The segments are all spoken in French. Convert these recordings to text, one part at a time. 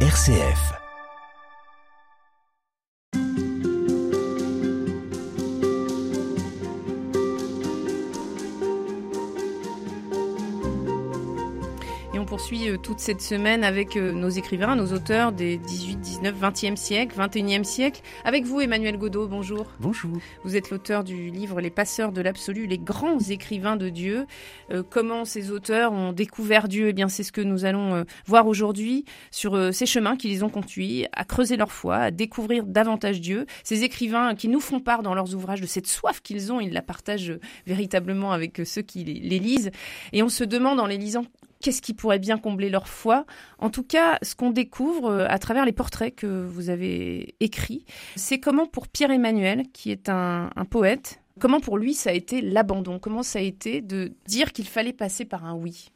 RCF. Poursuit euh, toute cette semaine avec euh, nos écrivains, nos auteurs des 18, 19, 20e siècle, 21e siècle. Avec vous, Emmanuel Godot, bonjour. Bonjour. Vous êtes l'auteur du livre Les passeurs de l'absolu, les grands écrivains de Dieu. Euh, comment ces auteurs ont découvert Dieu? Eh bien, c'est ce que nous allons voir aujourd'hui sur ces chemins qui les ont conduits à creuser leur foi, à découvrir davantage Dieu. Ces écrivains qui nous font part dans leurs ouvrages de cette soif qu'ils ont, ils la partagent véritablement avec ceux qui les lisent. Et on se demande en les lisant qu'est-ce qui pourrait bien combler leur foi. En tout cas, ce qu'on découvre euh, à travers les portraits que vous avez écrits, c'est comment pour Pierre-Emmanuel, qui est un, poète, comment pour lui ça a été l'abandon. Comment ça a été de dire qu'il fallait passer par un oui?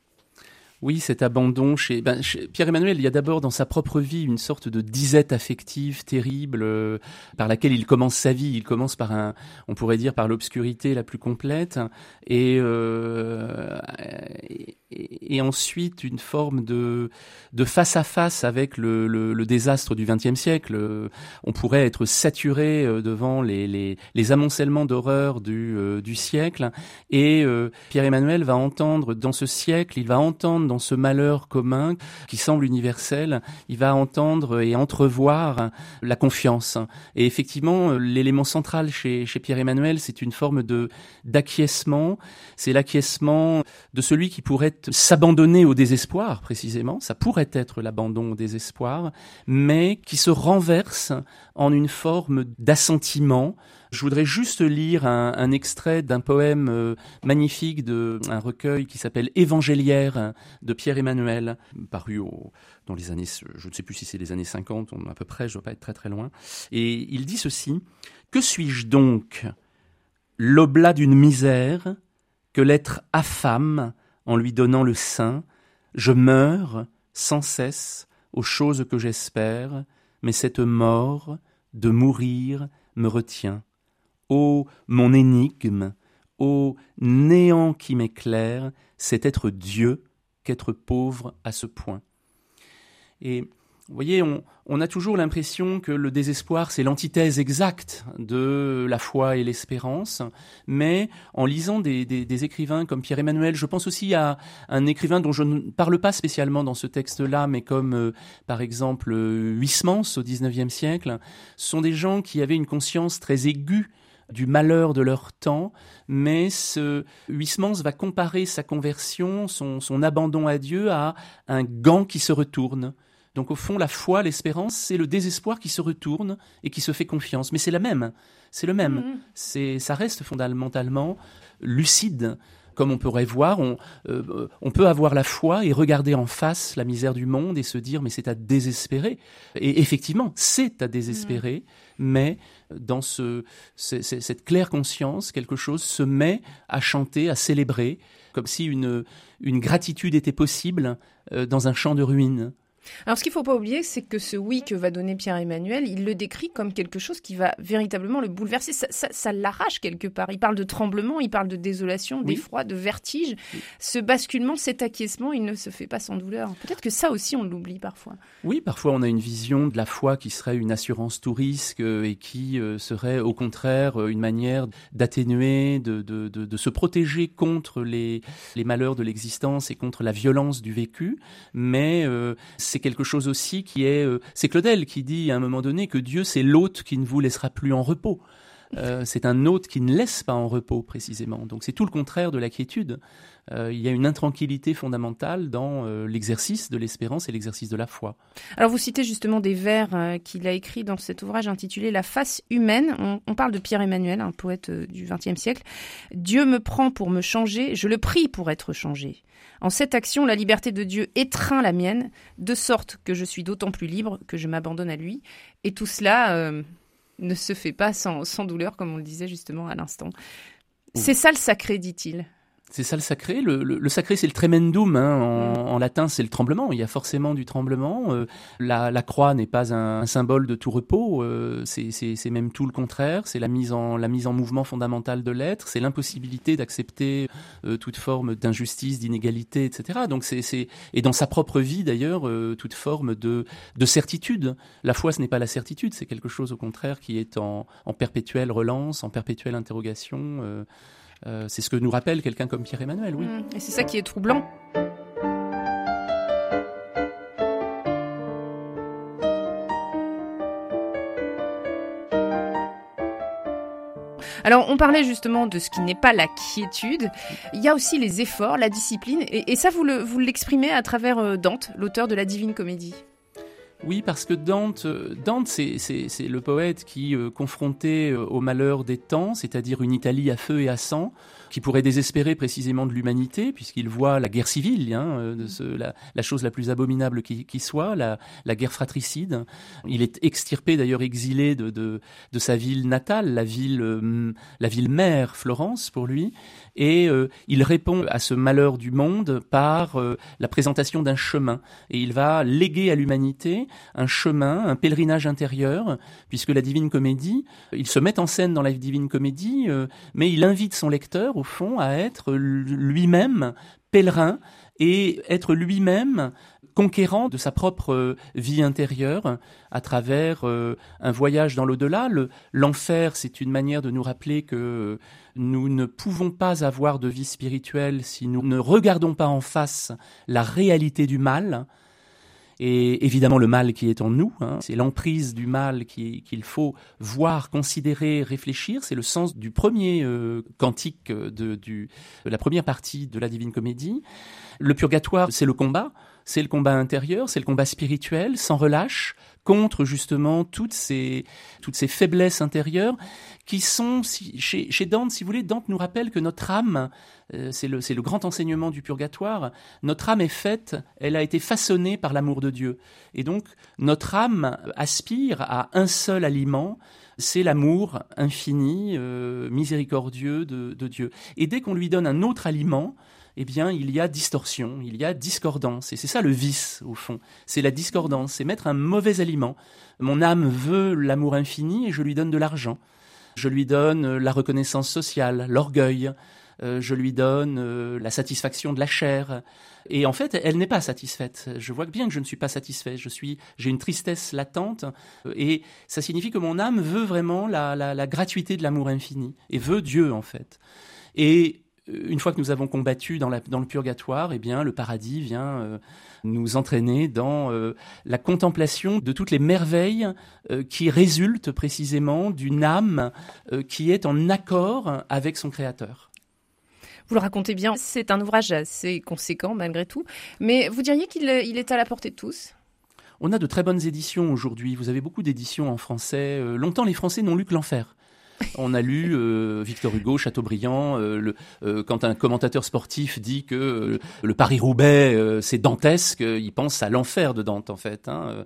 Oui, cet abandon chez, ben, Pierre-Emmanuel, il y a d'abord dans sa propre vie une sorte de disette affective terrible euh, par laquelle il commence sa vie. Il commence par un, on pourrait dire par l'obscurité la plus complète, et, euh, et, ensuite une forme de, de face à face avec le, le, le désastre du XXe siècle. On pourrait être saturé euh, devant les, les, les amoncellements d'horreur du, du siècle, et Pierre-Emmanuel va entendre dans ce siècle, il va entendre dans ce malheur commun qui semble universel, il va entendre et entrevoir la confiance. Et effectivement, l'élément central chez, chez Pierre-Emmanuel, c'est une forme de d'acquiescement. C'est l'acquiescement de celui qui pourrait s'abandonner au désespoir, précisément. Ça pourrait être l'abandon au désespoir, mais qui se renverse en une forme d'assentiment je voudrais juste lire un, extrait d'un poème euh, magnifique de un recueil qui s'appelle Évangéliaire de Pierre Emmanuel, paru dans les années, je ne sais plus si c'est les années 50, à peu près, je ne dois pas être très très loin. Et il dit ceci Que suis-je donc? L'oblat d'une misère que l'être affame en lui donnant le sein. Je meurs sans cesse aux choses que j'espère, mais cette mort de mourir me retient. Ô mon énigme, ô néant qui m'éclaire, c'est être Dieu qu'être pauvre à ce point. Vous voyez, on, a toujours l'impression que le désespoir, c'est l'antithèse exacte de la foi et l'espérance, mais en lisant des, écrivains comme Pierre-Emmanuel, je pense aussi à un écrivain dont je ne parle pas spécialement dans ce texte-là, mais comme euh, par exemple Huysmans au XIXe siècle, ce sont des gens qui avaient une conscience très aiguë du malheur de leur temps, mais ce va comparer sa conversion, son abandon à Dieu, à un gant qui se retourne. Donc au fond, la foi, l'espérance, c'est le désespoir qui se retourne et qui se fait confiance. Mais c'est la même, c'est le même. Mm-hmm. C'est, ça reste fondamentalement lucide comme on pourrait voir, on, euh, on, peut avoir la foi et regarder en face la misère du monde et se dire mais c'est à désespérer. Et effectivement, c'est à désespérer, mm. mais dans ce, cette claire conscience, quelque chose se met à chanter, à célébrer, comme si une, une gratitude était possible euh, dans un champ de ruines. Alors, ce qu'il ne faut pas oublier, c'est que ce oui que va donner Pierre-Emmanuel, il le décrit comme quelque chose qui va véritablement le bouleverser. Ça, l'arrache quelque part. Il parle de tremblement, il parle de désolation, d'effroi, de vertige. Ce basculement, cet acquiescement, il ne se fait pas sans douleur. Peut-être que ça aussi, on l'oublie parfois. Oui, parfois, on a une vision de la foi qui serait une assurance tout risque euh, et qui euh, serait au contraire euh, une manière d'atténuer, de, de, de, se protéger contre les, les malheurs de l'existence et contre la violence du vécu. Mais c'est quelque chose aussi qui est... Euh, c'est Claudel qui dit à un moment donné que Dieu, c'est l'hôte qui ne vous laissera plus en repos. Euh, c'est un hôte qui ne laisse pas en repos précisément. Donc c'est tout le contraire de la quiétude. Euh, il y a une intranquillité fondamentale dans l'exercice de l'espérance et l'exercice de la foi. Alors vous citez justement des vers qu'il a écrits dans cet ouvrage intitulé La face humaine. On, parle de Pierre Emmanuel, un poète du XXe siècle. Dieu me prend pour me changer, je le prie pour être changé. En cette action, la liberté de Dieu étreint la mienne, de sorte que je suis d'autant plus libre que je m'abandonne à lui. Et tout cela euh, ne se fait pas sans, douleur, comme on le disait justement à l'instant. C'est ça le sacré, dit-il. C'est ça le sacré. Le, le, le sacré, c'est le tremendum. Hein. En, Mm. en latin, c'est le tremblement. Il y a forcément du tremblement. Euh, la, la croix n'est pas un, un symbole de tout repos. Euh, c'est- même tout le contraire. C'est la mise en la mise en mouvement fondamentale de l'être. C'est l'impossibilité d'accepter euh, toute forme d'injustice, d'inégalité, etc. Donc c'est et dans sa propre vie d'ailleurs euh, toute forme de de certitude. La foi, ce n'est pas la certitude. C'est quelque chose au contraire qui est en, en perpétuelle relance, en perpétuelle interrogation. Euh, c'est ce que nous rappelle quelqu'un comme Pierre-Emmanuel, oui. Mm. Et c'est ça qui est troublant. Alors, on parlait justement de ce qui n'est pas la quiétude. Il y a aussi les efforts, la discipline. Et, et ça, vous le- vous l'exprimez à travers euh, Dante, l'auteur de la Divine Comédie. Oui, parce que Dante, euh, Dante, c'est le poète qui, euh, confronté euh, au malheur des temps, c'est-à-dire une Italie à feu et à sang, qui pourrait désespérer précisément de l'humanité, puisqu'il voit la guerre civile, hein, euh, de ce- la, la chose la plus abominable qui, qui soit, la, la guerre fratricide. Il est extirpé, d'ailleurs exilé de, de, de sa ville natale, la ville, la ville mère, Florence, pour lui, et euh, il répond à ce malheur du monde par la présentation d'un chemin, et il va léguer à l'humanité un chemin, un pèlerinage intérieur, puisque la Divine Comédie, il se met en scène dans la Divine Comédie, euh, mais il invite son lecteur, au fond, à être lui-même pèlerin et être lui-même conquérant de sa propre euh, vie intérieure à travers euh, un voyage dans l'au-delà. Le- L'enfer, c'est une manière de nous rappeler que nous ne pouvons pas avoir de vie spirituelle si nous ne regardons pas en face la réalité du mal et évidemment le mal qui est en nous. hein. C'est l'emprise du mal qui- qu'il faut voir, considérer, réfléchir. C'est le sens du premier euh, cantique euh, de, du, de la première partie de la Divine Comédie. Le purgatoire, c'est le combat. C'est le combat intérieur, c'est le combat spirituel, sans relâche, contre justement toutes ces, toutes ces faiblesses intérieures qui sont, chez, Dante, si vous voulez, Dante nous rappelle que notre âme, euh, c'est le, le grand enseignement du purgatoire, notre âme est faite, elle a été façonnée par l'amour de Dieu. Et donc, notre âme aspire à un seul aliment, c'est l'amour infini, euh, miséricordieux de Dieu. Et dès qu'on lui donne un autre aliment, eh bien, il y a distorsion, il y a discordance. Et c'est ça le vice, au fond. C'est la discordance, c'est mettre un mauvais aliment. Mon âme veut l'amour infini et je lui donne de l'argent. Je lui donne euh, la reconnaissance sociale, l'orgueil. Euh, je lui donne euh, la satisfaction de la chair. Et en fait, elle n'est pas satisfaite. Je vois bien que je ne suis pas satisfait. Je suis, j'ai une tristesse latente. Et ça signifie que mon âme veut vraiment la, la, la gratuité de l'amour infini. Et veut Dieu, en fait. Et une fois que nous avons combattu dans, la, dans le purgatoire, eh bien, le paradis vient euh, nous entraîner dans euh, la contemplation de toutes les merveilles euh, qui résultent précisément d'une âme euh, qui est en accord avec son Créateur. Vous le racontez bien, c'est un ouvrage assez conséquent malgré tout. Mais vous diriez qu'il il est à la portée de tous? On a de très bonnes éditions aujourd'hui. Vous avez beaucoup d'éditions en français. Euh, longtemps, les Français n'ont lu que l'enfer. On a lu euh, Victor Hugo, Chateaubriand. euh, le- euh, quand un commentateur sportif dit que euh, le Paris-Roubaix c'est dantesque, il pense à l'enfer de Dante en fait. hein,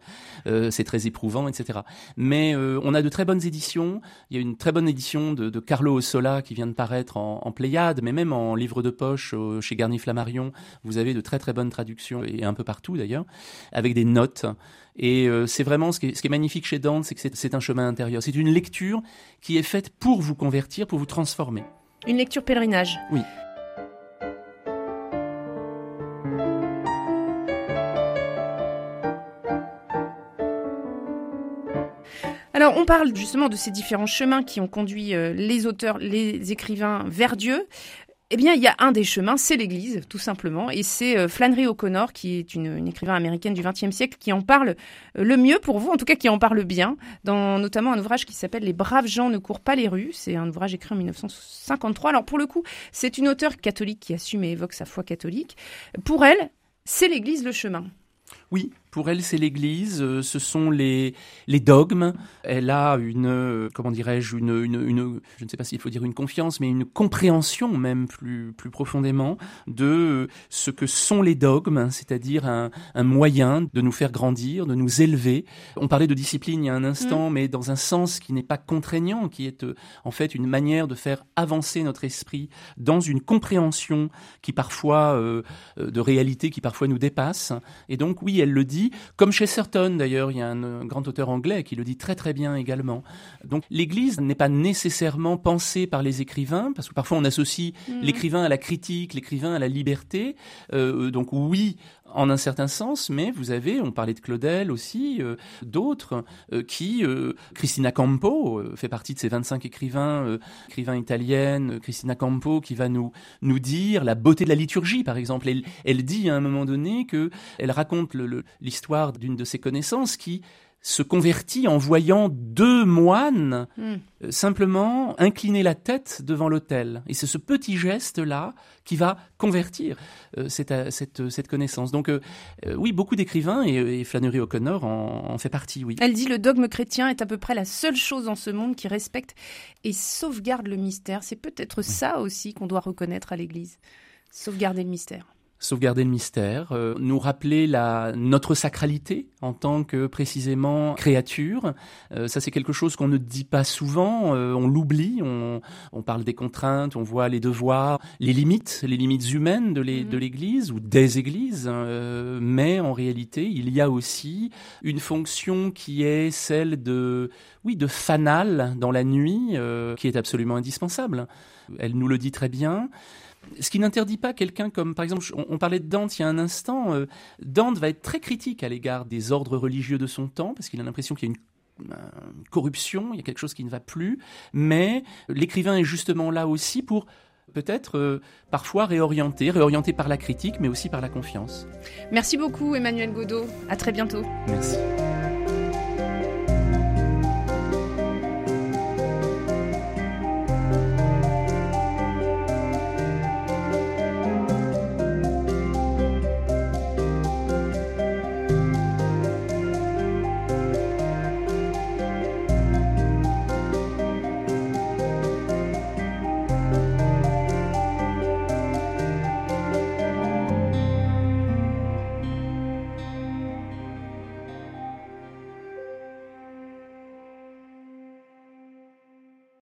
c'est très éprouvant, etc. Mais on a de très bonnes éditions. Il y a une très bonne édition de, de Carlo Ossola qui vient de paraître en, en Pléiade, mais même en livre de poche chez Garnier Flammarion. Vous avez de très très bonnes traductions et un peu partout d'ailleurs, avec des notes. Et euh, c'est vraiment ce qui, est, ce qui est magnifique chez Dante, c'est que c'est- un chemin intérieur. C'est une lecture qui est faite pour vous convertir, pour vous transformer. Une lecture pèlerinage. Oui. Alors, on parle justement de ces différents chemins qui ont conduit euh, les auteurs, les écrivains vers Dieu. Eh bien, il y a un des chemins, c'est l'Église, tout simplement, et c'est euh, Flannery O'Connor, qui est une, une écrivain américaine du XXe siècle, qui en parle euh, le mieux pour vous, en tout cas qui en parle bien, dans notamment un ouvrage qui s'appelle Les braves gens ne courent pas les rues. C'est un ouvrage écrit en 1953. Alors, pour le coup, c'est une auteure catholique qui assume et évoque sa foi catholique. Pour elle, c'est l'Église le chemin. Oui, Pour elle, c'est l'Église, euh, ce sont les, les dogmes. Elle a une, euh, comment dirais-je, une, une, une, je ne sais pas s'il faut dire une confiance, mais une compréhension même plus, plus profondément de ce que sont les dogmes, c'est-à-dire un, un moyen de nous faire grandir, de nous élever. On parlait de discipline il y a un instant, mm. mais dans un sens qui n'est pas contraignant, qui est euh, en fait une manière de faire avancer notre esprit dans une compréhension qui parfois, de réalité qui parfois nous dépasse. Et donc oui, elle le dit comme chez Certon d'ailleurs, il y a un, grand auteur anglais qui le dit très très bien également. Donc l'Église n'est pas nécessairement pensée par les écrivains, parce que parfois on associe mhm. l'écrivain à la critique, l'écrivain à la liberté. Euh, donc oui, en un certain sens, mais vous avez, on parlait de Claudel aussi, euh, d'autres euh, qui, euh, Cristina Campo fait partie de ces 25 écrivains, écrivains italiennes, Cristina Campo qui va nous nous dire la beauté de la liturgie, par exemple. Elle, elle dit à un moment donné que elle raconte l'histoire d'une de ses connaissances qui se convertit en voyant deux moines hmm. euh, simplement incliner la tête devant l'autel. Et c'est ce petit geste-là qui va convertir euh, cette, cette, cette, connaissance. Donc euh, oui, beaucoup d'écrivains, et, Flannery O'Connor en, en, fait partie, oui. Elle dit le dogme chrétien est à peu près la seule chose dans ce monde qui respecte et sauvegarde le mystère. C'est peut-être ça aussi qu'on doit reconnaître à l'Église. Sauvegarder le mystère sauvegarder le mystère, euh, nous rappeler la notre sacralité en tant que précisément créature. Euh, ça c'est quelque chose qu'on ne dit pas souvent, euh, on l'oublie, on, on, parle des contraintes, on voit les devoirs, les limites, les limites humaines de mhm. l'Église ou des églises, hein, mais en réalité il y a aussi une fonction qui est celle de oui de fanal dans la nuit, qui est absolument indispensable. Elle nous le dit très bien. Ce qui n'interdit pas quelqu'un comme, par exemple, on, parlait de Dante il y a un instant, euh, Dante va être très critique à l'égard des ordres religieux de son temps, parce qu'il a l'impression qu'il y a une corruption, il y a quelque chose qui ne va plus, mais l'écrivain est justement là aussi pour peut-être euh, parfois réorienter, réorienter par la critique, mais aussi par la confiance. Merci beaucoup Emmanuel Godot, à très bientôt. Merci.